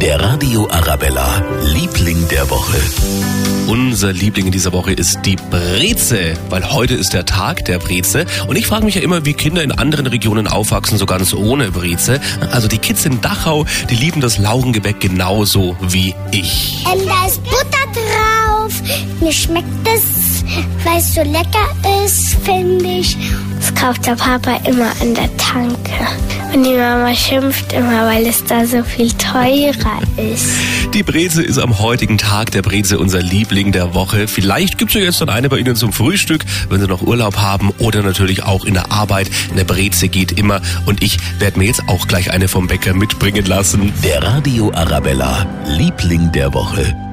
Der Radio Arabella, Liebling der Woche. Unser Liebling in dieser Woche ist die Breze, weil heute ist der Tag der Breze. Und ich frage mich ja immer, wie Kinder in anderen Regionen aufwachsen, so ganz ohne Breze. Also die Kids in Dachau, die lieben das Laugengebäck genauso wie ich. Ähm, da ist Butter drauf. Mir schmeckt es, weil es so lecker ist, finde ich. Das kauft der Papa immer an der Tanke. Und die Mama schimpft immer, weil es da so viel teurer ist. Die Breze ist am heutigen Tag der Breze unser Liebling der Woche. Vielleicht gibt's ja jetzt dann eine bei Ihnen zum Frühstück, wenn Sie noch Urlaub haben oder natürlich auch in der Arbeit. Eine Breze geht immer und ich werde mir jetzt auch gleich eine vom Bäcker mitbringen lassen. Der Radio Arabella, Liebling der Woche.